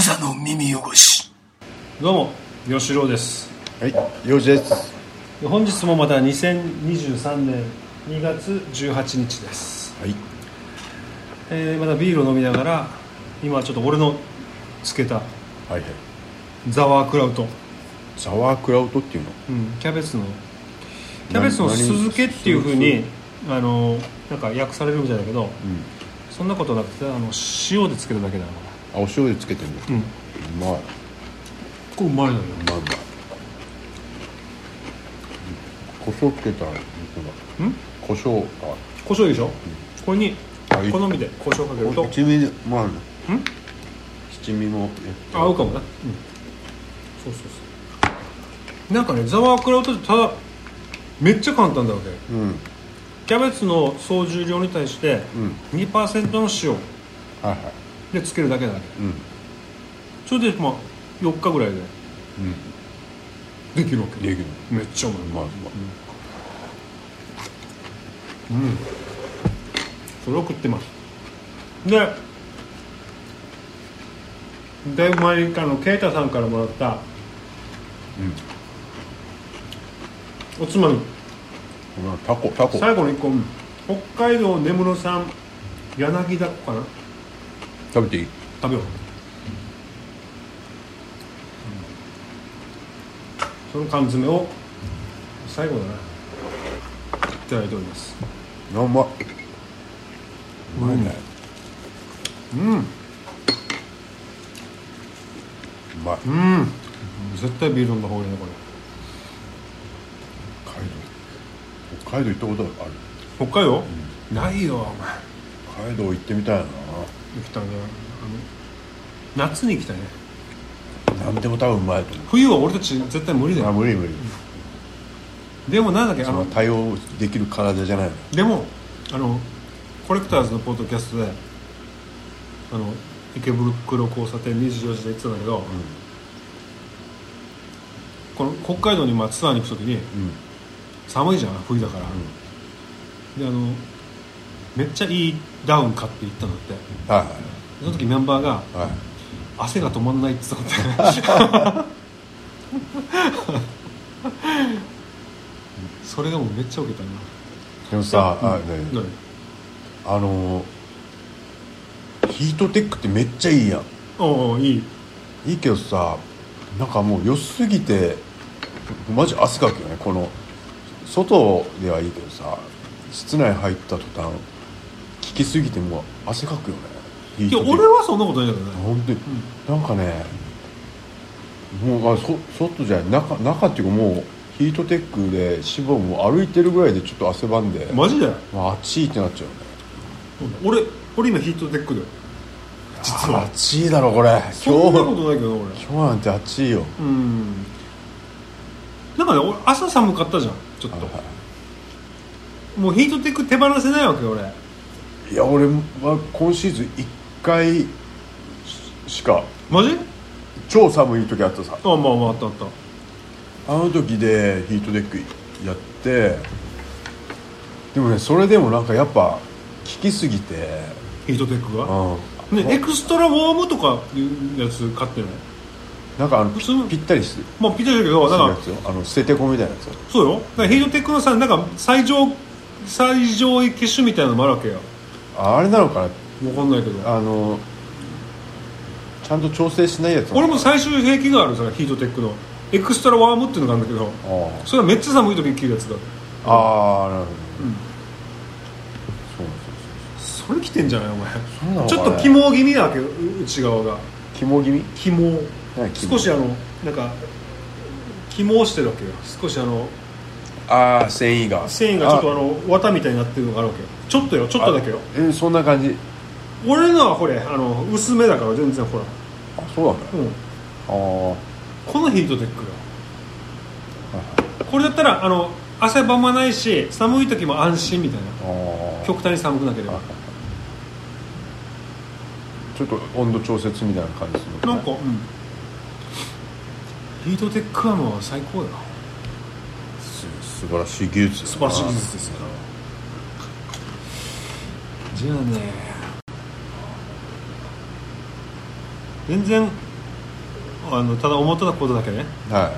無座の耳汚しどうも吉郎ですはい、ようじです。本日もまた2023年2月18日です、はい。えーまたビールを飲みながら今ちょっと俺のつけたはいはい。ザワークラウト、ザワークラウトっていうの？うん、キャベツのキャベツの酢漬けっていうふうにあのなんか訳されるみたいだけどうん。そんなことなくてあの塩でつけるだけだかあ、お醤油つけてるうんうまい。これうまいのようまいうまい。胡椒つけたら、本ん？当だ。胡椒。あ、胡椒でしょ、これにあいい好みで胡椒かけると七味、まあ、ん？七味も。あ合うかもな、うん、そうそうそうなんかねザワークラウトってただめっちゃ簡単だわけうん。キャベツの総重量に対してうん。2%の塩はいはい。でつけるだけだねうん。それでまあ4日ぐらいでうん。できるわけできる。めっちゃうまいうまいうまい。うんそれを食ってますでだいぶ前にあの啓太さんからもらったおつまみうん。タコ、タコ。最後の1個うん北海道根室産柳田かな食べていい？食べよう、その缶詰を最後だないただいておりますあうまい。うまいね。うんうまい。うん絶対ビール飲んだ方がいいねこれ北海道。北海道行ったことある？北海道、ないよお前北海道行ってみたいな。行きたいね。あの夏に行きたいね。何でも多分うまいと思う。冬は俺たち絶対無理だあよ無理無理、でもなんだっけあの対応できる体じゃないの。でもあのコレクターズのポッドキャストであの池袋交差点24時で言ってたんだけど、この北海道にまあツアーに行く時にうん。寒いじゃん冬だから、であのめっちゃいいダウン買って行ったんだって。はその時メンバーがいはい。汗が止まんないって言ってたんだってそれがもうめっちゃウケたな。でもさ、あね。何あのーヒートテックってめっちゃいいやん。おおいい。いいけどさなんかもう良すぎてマジ汗かくよね。この外ではいいけどさ室内入った途端効きすぎてもう汗かくよね。いや俺はそんなことないけどね。本当に、なんかねもうあそ外じゃない。中中っていうかもうヒートテックで脂肪も歩いてるぐらいでちょっと汗ばんで、マジで？まあ、暑いってなっちゃうよね俺俺今ヒートテックで実は。暑いだろこれ。今そんなこ日とないけど俺。今日なんて暑いよ。うん。なんかね俺朝寒かったじゃんちょっと、はいはもうヒートテック手放せないわけよ俺いや俺は今シーズン1回しか。マジ？超寒い時あったさ。あまあまああったあった。あの時でヒートテックやって。でもねそれでもなんかやっぱ効きすぎて。ヒートテックが？うん。ねエクストラウォームとかいうやつ買ってない？なんかあの普通ぴったりする。まあピッタリだけどなんかあの捨ててこみたいなやつよ。そうよ。だからヒートテックのさなんか最上最上位機種みたいなのもあるわけよああれなのかな？分かんないけど。あのちゃんと調整しないやつ俺も最終兵器があるさヒートテックの。エクストラワームっていうのがあるんだけど。あそれはめっちゃ寒い時に着るやつだ。あああなるほど、うん。そうそうそれ着てんじゃない？お前。そうなのかちょっとね肝気味だけど内側が。肝気味？肝。少しあのなんか肝をしてるわけよ。少しあのああ繊維が。繊維がちょっとあの綿みたいになってるのがあるわけよちょっとよちょっとだけよ。えそんな感じ。俺のはほれあの薄めだから全然ほら、あそうなんだ。うん、あこのヒートテックがこれだったらあの汗ばまないし寒い時も安心みたいな。ああ極端に寒くなければ。ちょっと温度調節みたいな感じするのなんか、うん、ヒートテックはもう最高よ。す素晴らしい技術素晴らしい技術ですよじゃあね。全然あのただ思ってたことだけね。は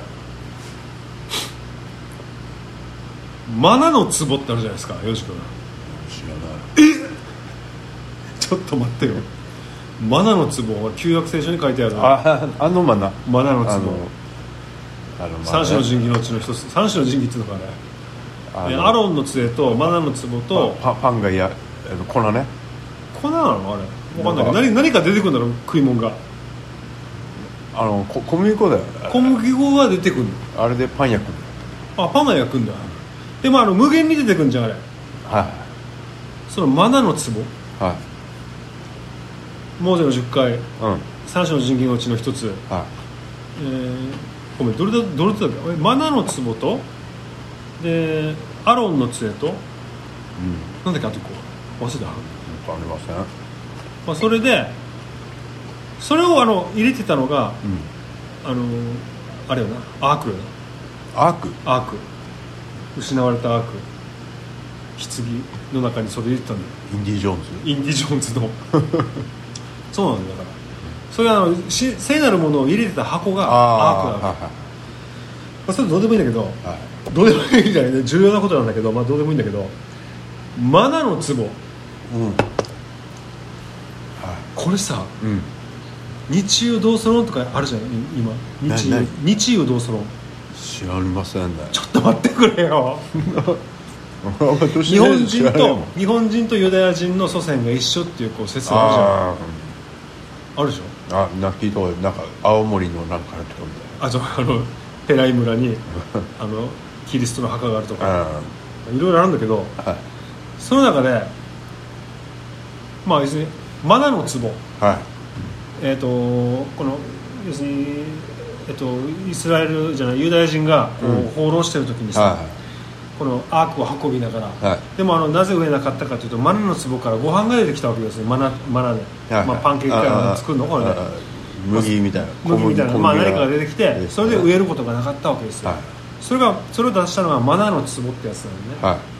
マナの壺ってあるじゃないですかよし君。い知らない。ちょっと待ってよ。マナの壺は旧約聖書に書いてある。ああのまなマナの壺。あのあの三種の神器のうちの一つ三種の神器っていうのかねあのえアロンの杖とマナの壺とパパンがやあの粉ね。粉なの？あれ。分かんない。何何か出てくるんだろう食い物が。あのこ小麦粉だよ。小麦粉が出てくるあれでパン焼くの。あパンが焼くんだ。でもあの無限に出てくるんじゃんあれはそのマナの壺？いはい。モーゼの10回。うん。三種の神器のうちの一つ。はえー、ごめんどれだどれだっけ？えマナの壺と？でアロンの杖と？いうん。なんだっけ？あと1個忘れた、わかりません。まあ、それでそれをあの入れてたのがうん。あのあれよな。アークよな。アーク？アーク。失われたアーク。棺の中にそれ入れてたんだよ。インディ・ジョーンズ？インディ・ジョーンズの。そうなんだから。それはあのし聖なるものを入れてた箱がアークなの、はまあ、それどうでもいいんだけどいはい。はいどうでもいいんじゃないね。重要なことなんだけど、まあ、どうでもいいんだけどマナの壺。うんこれさうん。日曜同ソロンとかあるじゃんい今。日なな日曜同ソロン知らりませんねちょっと待ってくれよ。日 日本人と日本人とユダヤ人の祖先が一緒っていうこう説があるじゃん。ああるでしょ？ーあ泣きとなんか青森のなんかのとこみあとあのペライ村にあのキリストの墓があるとたいなかいろいろあるんだけどはい。その中でまあ要するにマナの壺。はい。えー、とこの要するに、えっとイスラエルじゃないユダヤ人がこう、うん。放浪してる時にさ、はこのアークを運びながら、はい。でもあのなぜ植えなかったかというとマナの壺からご飯が出てきたわけですねマナマナで、いはい。まあ、パンケーキから作るの？これでああ麦みたいな。麦みたいな、小まあ、何かが出てきてそれで植えることがなかったわけですよ、はい。それがそれを出したのがマナの壺ってやつなんでね、はい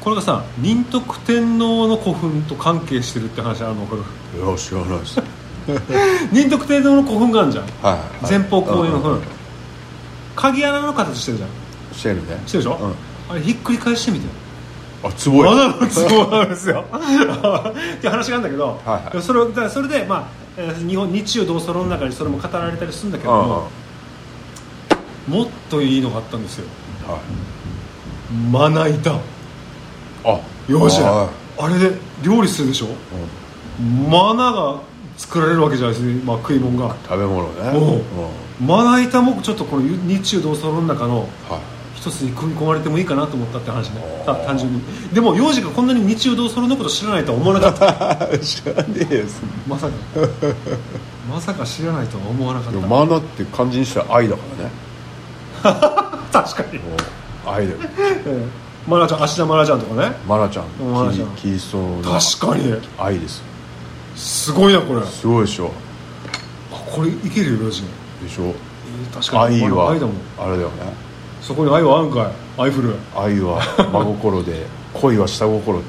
これがさ仁徳天皇の古墳と関係してるって話あるの分かるいや知らないです。仁徳天皇の古墳があるじゃん。はい。前方後円の墳。うんうん鍵穴の形してるじゃん。してるね。してるでしょ、うん。あれひっくり返してみてあすごい。まだの都合なんですよ。っていう話があるんだけど、はいはい。それをだそれで、まあえー日本日曜同ソロの中にそれも語られたりするんだけどうんうん。も、もっといいのがあったんですよ。はい。まな板あよし。はあれで料理するでしょ？いうん。マナが作られるわけじゃないですか、まあ、食い物が。食べ物ね。まな板もちょっとこの日曜同ソロの中のはい。一つに組み込まれてもいいかなと思ったって話ね。単純に。でも幼児がこんなに日曜同ソロのこと知らないとは思わなかった。知らねえですまさか。まさか知らないとは思わなかった。マナって漢字にしたら愛だからね。確かに。愛だよ マナちゃん芦田愛菜ちゃんとかね。マナちゃんちゃん。キリストの確かに。愛ですすごいなこれ。あすごいでしょ。これいけるよ幼児で。しょ。えー確かに。愛は愛だもん。あれだよね。そこに愛はあるんかい。愛フル愛は真心で 恋は下心っ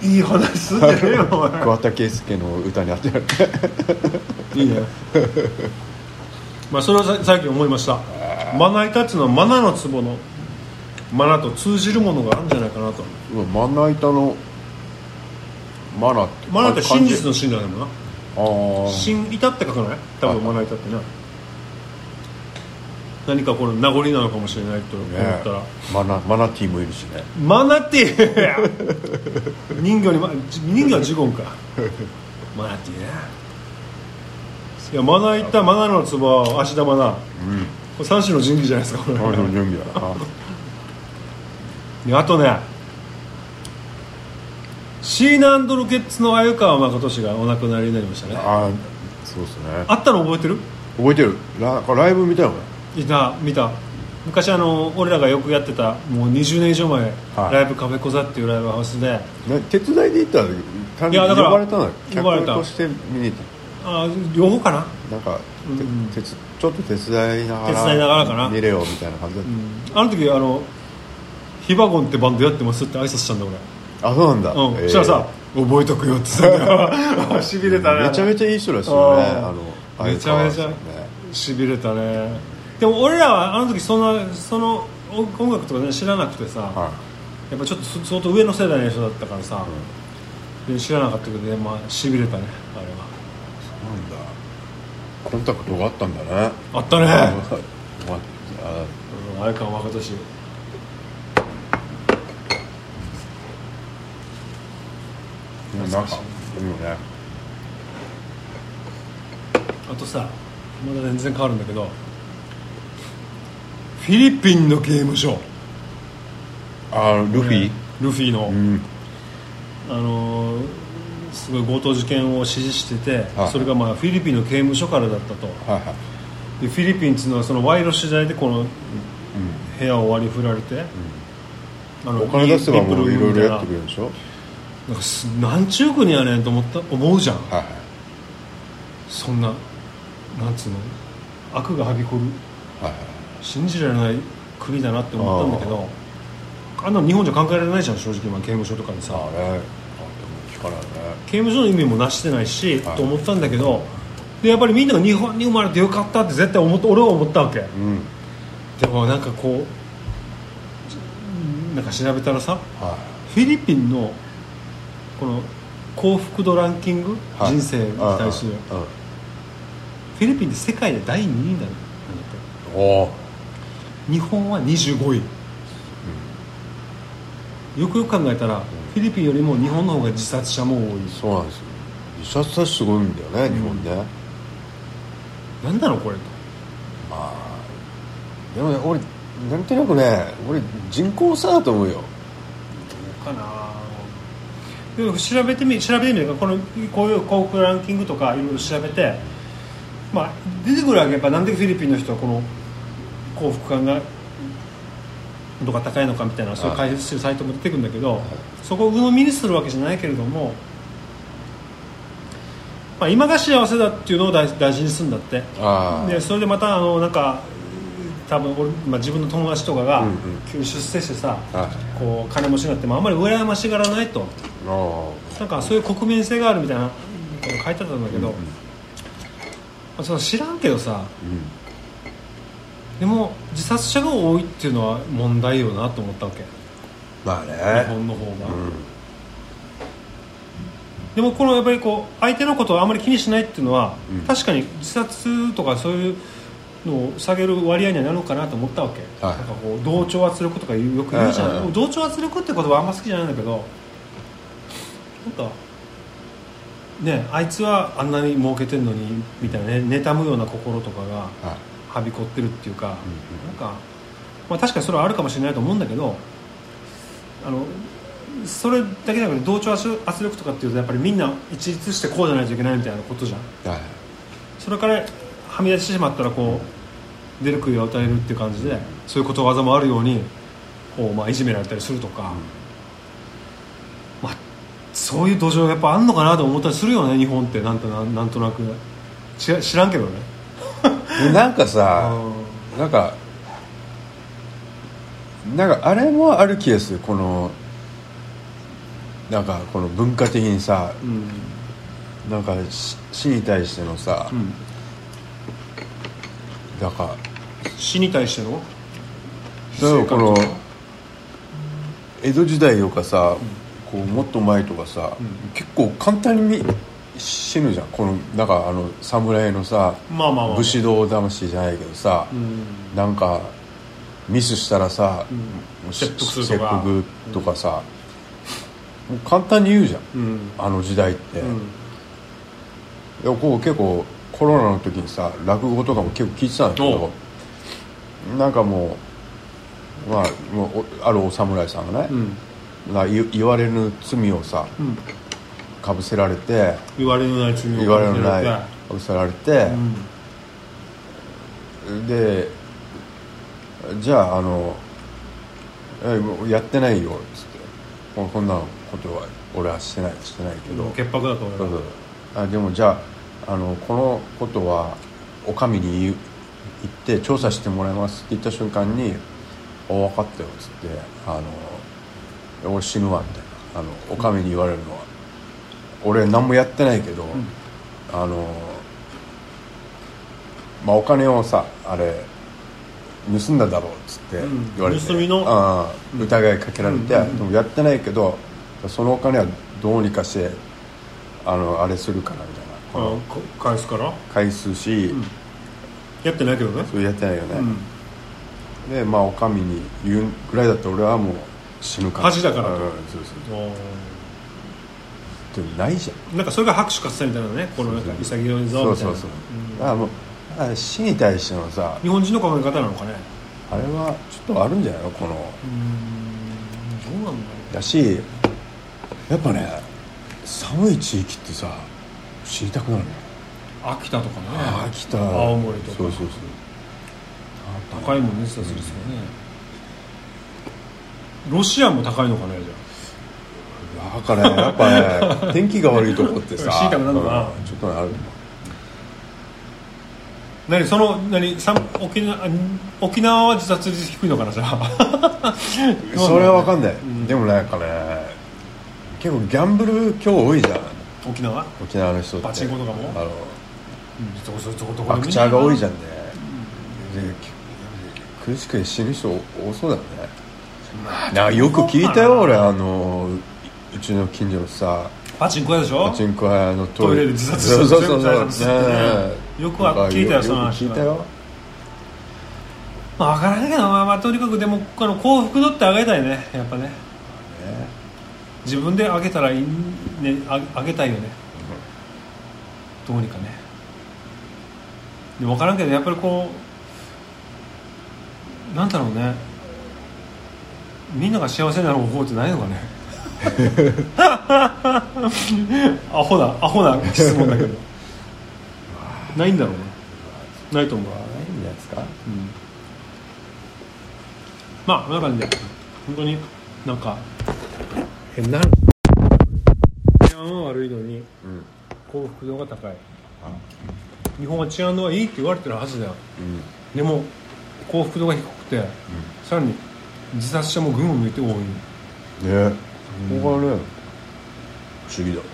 て。いい話すんじゃねえよ 桑田佳祐の歌にあってある。いいね。まあそれをさ最近思いました。まな板っていうのはマナの壺のマナと通じるものがあるんじゃないかなと。まな板のマナって。マナって真実のの真だよな？ああ真板って書かない？多分まな板ってな。何かこの名残なのかもしれないと思ったら、ねマナマナティーもいるしね。マナティー。人魚に、ま、人魚はジゴンか。マナティーねいやマナ板マナの壺は芦田マナ。うん。これ三種の神器じゃないですかこれ。俺の準備だなであとねシーナンドロケッツの鮎川誠氏がお亡くなりになりましたね。ああそうですね。あったの覚えてる？覚えてる。ラライブ見たよねいた見た。昔あの俺らがよくやってたもう20年以上前、はい。ライブカフェコザっていうライブハウスで。ね手伝いで行った？んだけど単いやだから呼ばれたの？呼ばれた。客として見に行っあ両方かな、たなんか、てうんちょっと手伝いながら手伝いながらかな。見れよみたいな感じだっあの時あのヒバゴンってバンドやってますって挨拶したんだ俺。た、あそうなんだ、うん、えー。そしたらさ覚えとくよってさ しびれたね。めちゃめちゃいい人らしいよねあのめちゃめちゃしびれたね。でも俺らはあの時そんなその音音楽とか、ね、知らなくてさ、はやっぱちょっとそ相当上の世代の人だったからさ、で知らなかったけどねまあしびれたねあれは。なんだ。コンタクトがあったんだね。あったね、まあうん、あれか若年でもなんかいいよね。あとさまだ全然変わるんだけどフィリピンの刑務所あルフィ？ルフィの、うん。あのーすごい強盗事件を指示してて、はいそれがまあフィリピンの刑務所からだったと。はいはい。でフィリピンっていうのはその賄賂次第でこの部屋を割り振られて、あのお金出せばもういろいろやってくるれるでしょ？なんかすなんちゅう国やねんと思った思うじゃん。はい。はいそんななんつうの悪がはびこるはい。はい信じられない国だなって思ったんだけどあんなの日本じゃ考えられないじゃん正直今刑務所とかでさ。あれあでも聞かないね。刑務所の意味もなしてないし、はい。と思ったんだけどでやっぱりみんなが日本に生まれてよかったって絶対思俺は思ったわけ。うん。でもなんかこうなんか調べたらさはフィリピンのこの幸福度ランキング、いはい。人生に対する。うんうんうん。フィリピンって世界で第2位なんだ。っ日本は25位、よくよく考えたら、フィリピンよりも日本の方が自殺者も多い。そうなんですよ。自殺者すごいんだよね日本ね。なんだろうこれと。まあでもね俺なんとなくね俺人口差だと思うよ。かな。でも調べてみ調べてみるこのこういう幸福ランキングとかいろいろ調べてまあ出てくるわけやっぱなんでフィリピンの人はこの幸福感が度が高いのかみたいなそういう解説してるサイトも出てくるんだけど、そこを鵜呑みにするわけじゃないけれども、まあ、今が幸せだっていうのを大大事にするんだって。でそれでまたあのなんか多分俺、まあ、自分の友達とかが急に出世してさ、はい。こう金持ちになってもあんまり羨ましがらないと。あなんかそういう国民性があるみたいなこと書いてあったんだけど、まあ、その知らんけどさあうん。でも自殺者が多いっていうのは問題よなと思ったわけ。まあ日ね本の方が、うん。でもこのやっぱりこう相手のことをあまり気にしないっていうのは、うん。確かに自殺とかそういうのを下げる割合にはなるのかなと思ったわけ、はい。なんかこう同調圧力とかよく言うじゃん、うんうんうん同調圧力って言葉はあんま好きじゃないんだけどなんかねあいつはあんなに儲けてんのにみたいなね妬むような心とかがはびこってるっていうか、うんなんか、まあ、確かにそれはあるかもしれないと思うんだけどあのそれだけじゃなくて同調圧圧力とかっていうとやっぱりみんな一律してこうじゃないといけないみたいなことじゃん。はい。それからはみ出してしまったらこう出る杭を与えるっていう感じでそういうことわざもあるようにこう、まあ、いじめられたりするとか、まあ、そういう土壌がやっぱあんのかなと思ったりするよね日本って。なんとななんとなく。知らんけどね。でなんかさなんかなんかあれもある気がする。このなんかこの文化的にさうん。なんか死死に対してのさ、うん。なんか死に対しての？例えばこの江戸時代とかさ、こうもっと前とかさ、結構簡単に死ぬじゃん。このなんかあの侍のさまあまあまあ武士道魂じゃないけどさ、うん。なんかミスしたらさ、うん。切腹とか。さ、もう簡単に言うじゃん。うん。あの時代って、うん。こう結構コロナの時にさ落語とかも結構聞いてたんだけどなんかもうまあもうおあるお侍さんがね、うんな言言われぬ罪をさうん。かぶせられて言われのない罪を言われのないかかぶせられてう、ん。でじゃああのえやってないよっつって。ここんなことは俺はしてないしてないけど、潔白だと俺そうそう。はあでもじゃああのこのことはお上に言って調査してもらいますって言った瞬間に「お分かったよ」っつって「あの俺死ぬわ」みたいな。あのお上に言われるのは。俺何もやってないけど、あのまあ、お金をさあれ盗んだだろうっつってうん。言われて、盗みの？ああ疑いかけられて、うんうんうん。でもやってないけどそのお金はどうにかしてあのあれするからみたいな。返すから？返すし、やってないけどね。それやってないよね、うん。でまあお上に言うぐらいだったら俺はもう死ぬから。恥だからと。うんそうそう。おでもないじゃん。ーなんかそれが拍手喝采みたいなねこのなんか潔いぞみたいな。そうそうそう、うん。だからもうだから死に対してのさ日本人の考え方なのかね。あれはちょっとあるんじゃないの？この。うんどうなんだろだしやっぱね寒い地域ってさ知りたくなるね。う秋田とかね。秋田。青森とか。そうそうそう。高いもんね実はするですよねロシアも高いのかねじゃだからねやっぱね天気が悪いとこってさ知りたくなるのかな。うんちょっとある。あ何その何さ沖縄あ沖縄は自殺率低いのかなじゃあ。それは分かんない、んでもなんかね結構ギャンブル今日多いじゃん。沖縄？沖縄の人って。パチンコとかも？あのバクチャーが多いじゃんね、で苦しくて死ぬ人多そうだよねなよく聞いたよ俺あのうちの近所のさパチンコ屋でしょ？パチンコ屋のトイレ。で自殺そうそうそうそう。よくは聞いたよその話聞いたよ。まあ分からないけど、まあ、まあとにかくでもあの幸福度って上げたいね。やっぱね。ね自分で上げたらいいね。あ上げたいよね。どうにかね。でも分からんけどやっぱりこうなんだろうねみんなが幸せになる方法ってないのかね？アホなアホな質問だけど。ないんだろうねないと思う、まあないんじゃないですか？うん。まあこんな感じで。本当になんか。変な話。治安は悪いのにうん。幸福度が高い。日本は治安のはいいって言われてるはずだよ。うん。でも幸福度が低くて、さらに自殺者も群を抜いて多い。ね。ここがね不思議だよね。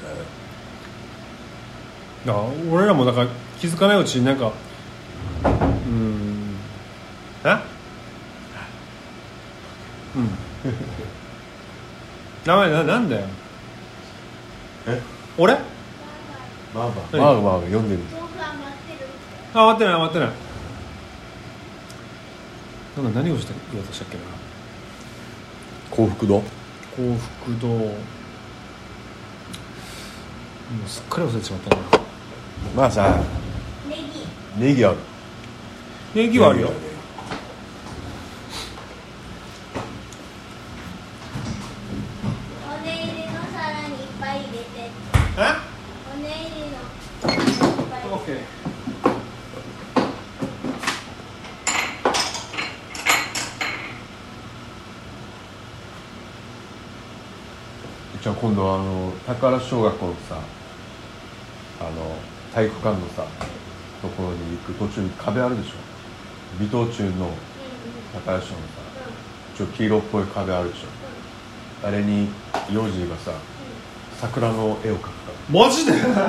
だから俺らもだから気づかないうちになんかうん。え？うん。名前ななんだよ。え？俺？まあまあ何？まあまあ読んでる。あ終わってない終わってない。なんか何をした言おうとしたっけな幸福度？幸福度。もうすっかり忘れてしまったな。まあさネギ。あるネギはあるよおね入りの皿にいっぱい入れてえおね入りの皿にいっぱい入れてオッケーじゃあ今度はあの宝小学校のさあの体育館のさところに行く途中に壁あるでしょ。微糖中の宝小のさちょっと黄色っぽい壁あるでしょ。あれに幼児がさ桜の絵を描くから。マジで？そうだよ。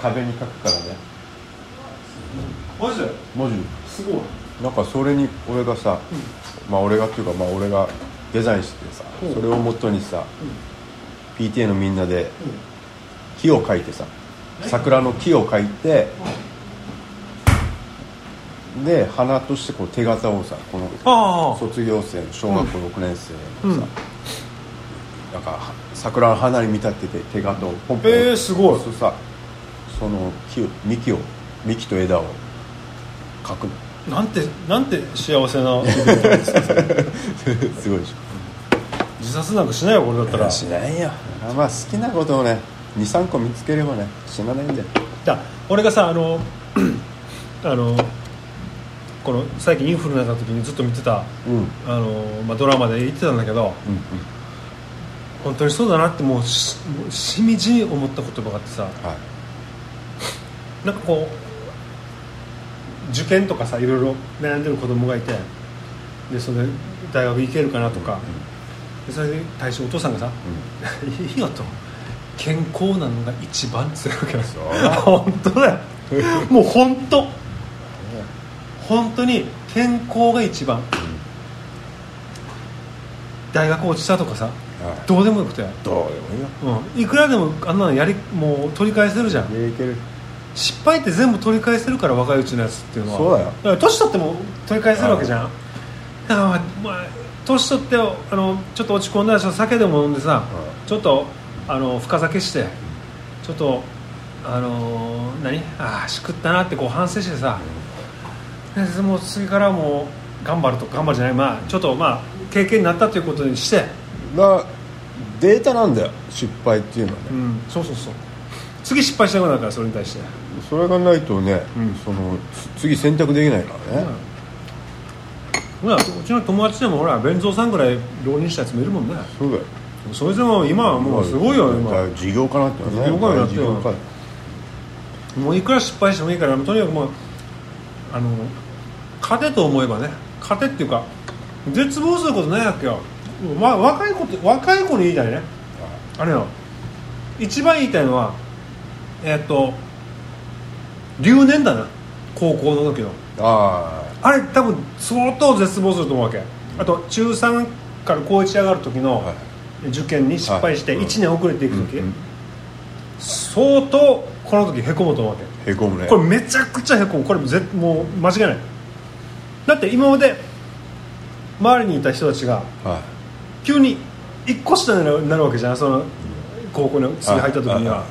壁に描くからね。マジで？文字。すごい。なんかそれに俺がさ、まあ俺がっていうかまあ俺がデザインしてさ、う。んそれをもとにさ、PTA のみんなで木を描いてさ桜の木を描いて、で花としてこう手形をさこの卒業生の小学校6年生のさ、うん。なんか桜の花に見立てて手形をポンポンえーすごい。そうさその木を幹を幹と枝を描くの。なんてなんて幸せなイベントですか すごいでしょ自殺なんかしないよこれだったら。しないよ。あまあ好きなことをね23個見つければね死なないんだよ。だ俺がさあのあのこの最近インフルになった時にずっと見てたうん。うんあの、まあ、ドラマで言ってたんだけど本当にそうだなってもうしみじみ思った言葉があってさはい。なんかこう受験とかさいろいろ悩んでる子供がいてでそれで大学行けるかなとか、でそれに対してお父さんがさ「いいよ」と「健康なのが一番」って言う。だ本当だよ。もう本当。本当に健康が一番。大学落ちたとかさはい。どうでもよくて、どうでもいいよ。うん、いくらでもあんなのやりもう取り返せるじゃん。失敗って全部取り返せるから若いうちのやつっていうのは。そうだよ。から年取っても取り返せるわけじゃん。だから年取ってあのちょっと落ち込んだら酒でも飲んでさ、ちょっとあの深酒してちょっとあの何？ああしくったなってこう反省してさ、でもう次からもう頑張ると頑張るじゃない。まあちょっとまあ経験になったということにして、だデータなんだよ失敗っていうのはね、うん、そうそうそう。次失敗したくなるからそれに対して。それがないとね、うん。そのつ次選択できないからね、ほらうちの友達でもほら弁蔵さんぐらい浪人したやつもいるもんね。そうだよ。それでも今はもうすごいよ今。事業家なってね。事業家になってもういくら失敗してもいいからとにかくもうあの勝てと思えばね。勝てっていうか絶望することないわけよ、まあ、若い子って若い子に言いたいね。あれよ。一番言いたいのはえっと留年だな。高校の時の。ああれ多分相当絶望すると思うわけ。あと中3から高1上がる時のはい。受験に失敗してはい。1年遅れていく時、相当この時へこむと思うわけ。あへこむね。これめちゃくちゃへこむ。これぜもう間違いない。だって今まで周りにいた人たちがは急に1個下になるわけじゃん。その高校に次入った時には。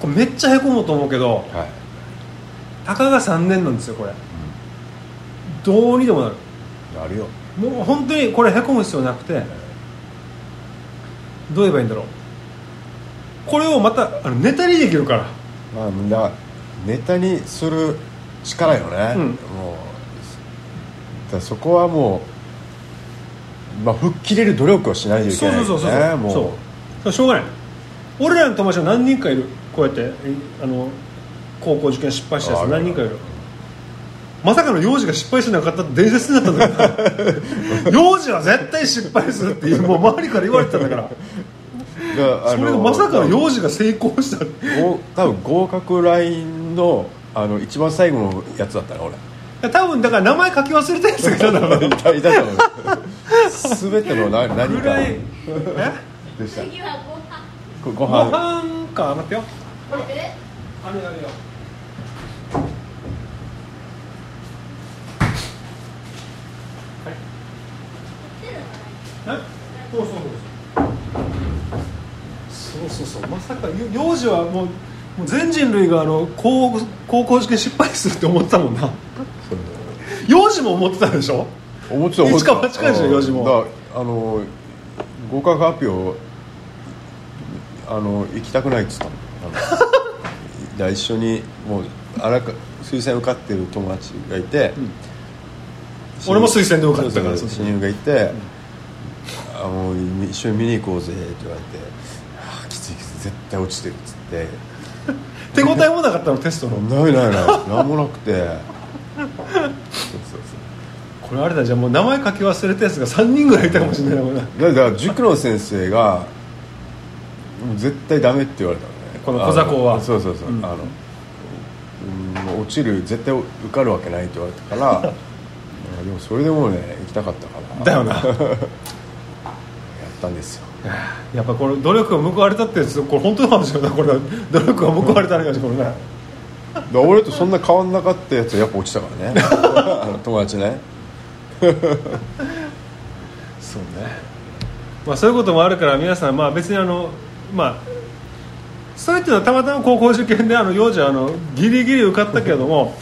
これめっちゃへこむと思うけどたかが3年なんですよこれどうにでもなる。なるよ。もう本当にこれへこむ必要なくて。どう言えばいいんだろう。これをまたあのネタにできるから。まあみんなネタにする力よね、うん。もうだそこはもう、まあ、吹っ切れる努力をしないといけそうないそうそうそう。よねもう。そう。しょうがない。俺らの友達は何人かいる。こうやってえあの高校受験失敗したやつ何人かいるまさかの幼児が失敗しなかったって伝説になったんだか。ら 幼児は絶対失敗するっていうもう周りから言われてたんだからそれがまさかの幼児が成功した。ってご多分合格ラインのあの一番最後のやつだったな俺。多分だから名前書き忘れたやつがいたんだろういたいたと思う全ての何何か。ぐらいえ？でした。次はご飯。ごご飯。飯か。待ってよ。これであれあれよそうそうそう。そうそうそう。まさかよ幼児はもうもう全人類があの高高校受験失敗するって思ってたもんな。幼児も思ってたでしょ？思ってた思ってた。一か八かでしょうん。幼児も。だからあの合格発表あの行きたくないっつったの。一緒にもうあらか推薦受かってる友達がいて、俺も推薦で受かったから親友がいて、あもう一緒に見に行こうぜって言われて「あーきついきつい絶対落ちてる」っつって。手応えもなかったのテストの。ないないない。何もなくて。そうそうこれあれだじゃあもう名前書き忘れたやつが3人ぐらいいたかもしれないもんな。そうだから塾の先生が絶対ダメって言われたのね。この小座校はそうそうそう、うん。あのうん落ちる絶対受かるわけないって言われたから でもそれでもうね行きたかったから。だよな。や ったんですよ。やっぱこれ努力が報われたってやつこれ本当の話よなこれ。努力が報われた話これね。俺とそんな変わんなかったやつはやっぱ落ちたからね。あ の友達ね。そうね。まあそういうこともあるから皆さんまあ別にあのまあそれっていうのはたまたま高校受験であの幼児はあのギリギリ受かったけれども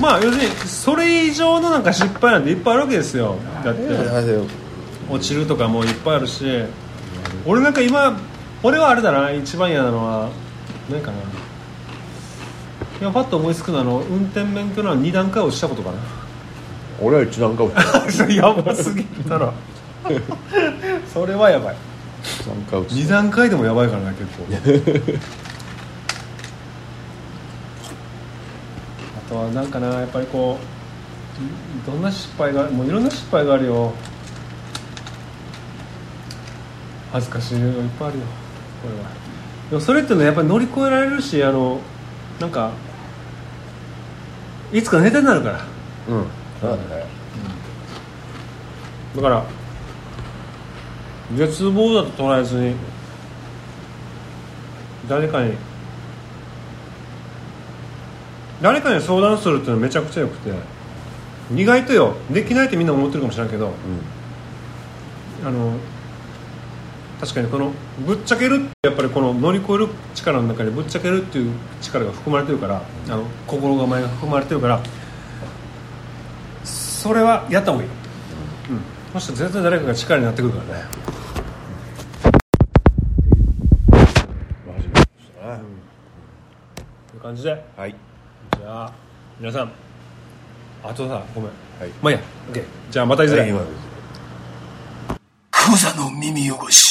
まあ要するにそれ以上のなんか失敗なんていっぱいあるわけですよ。だって落ちるとかもいっぱいあるし俺なんか今俺はあれだな一番嫌なのは何かないやパッと思いつくのはあの運転免許の2段階落ちたことかな。俺は一段階落ちた。やばすぎたら それはやばい。一段階落ち2た段階でもやばいからな結構。あとはなんかなやっぱりこうどんな失敗がもういろんな失敗があるよ恥ずかしいのいっぱいあるよこれは。でもそれっていうのはやっぱり乗り越えられるしあのなんかいつかネタになるから。うん。そうだね。だから絶望だと捉えずに誰かに誰かに相談するっていうのはめちゃくちゃよくて意外とよ。できないってみんな思ってるかもしれないけどあの確かにこのぶっちゃけるってやっぱりこの乗り越える力の中にぶっちゃけるっていう力が含まれてるからあの心構えが含まれてるからそれはやった方がいい、うん、そしたら絶対誰かが力になってくるからね。という感じで。はい。じゃあ皆さん。あとさごめん。はい。まあいいや。OK じゃあまたいずれ、はい今です。クザの耳汚し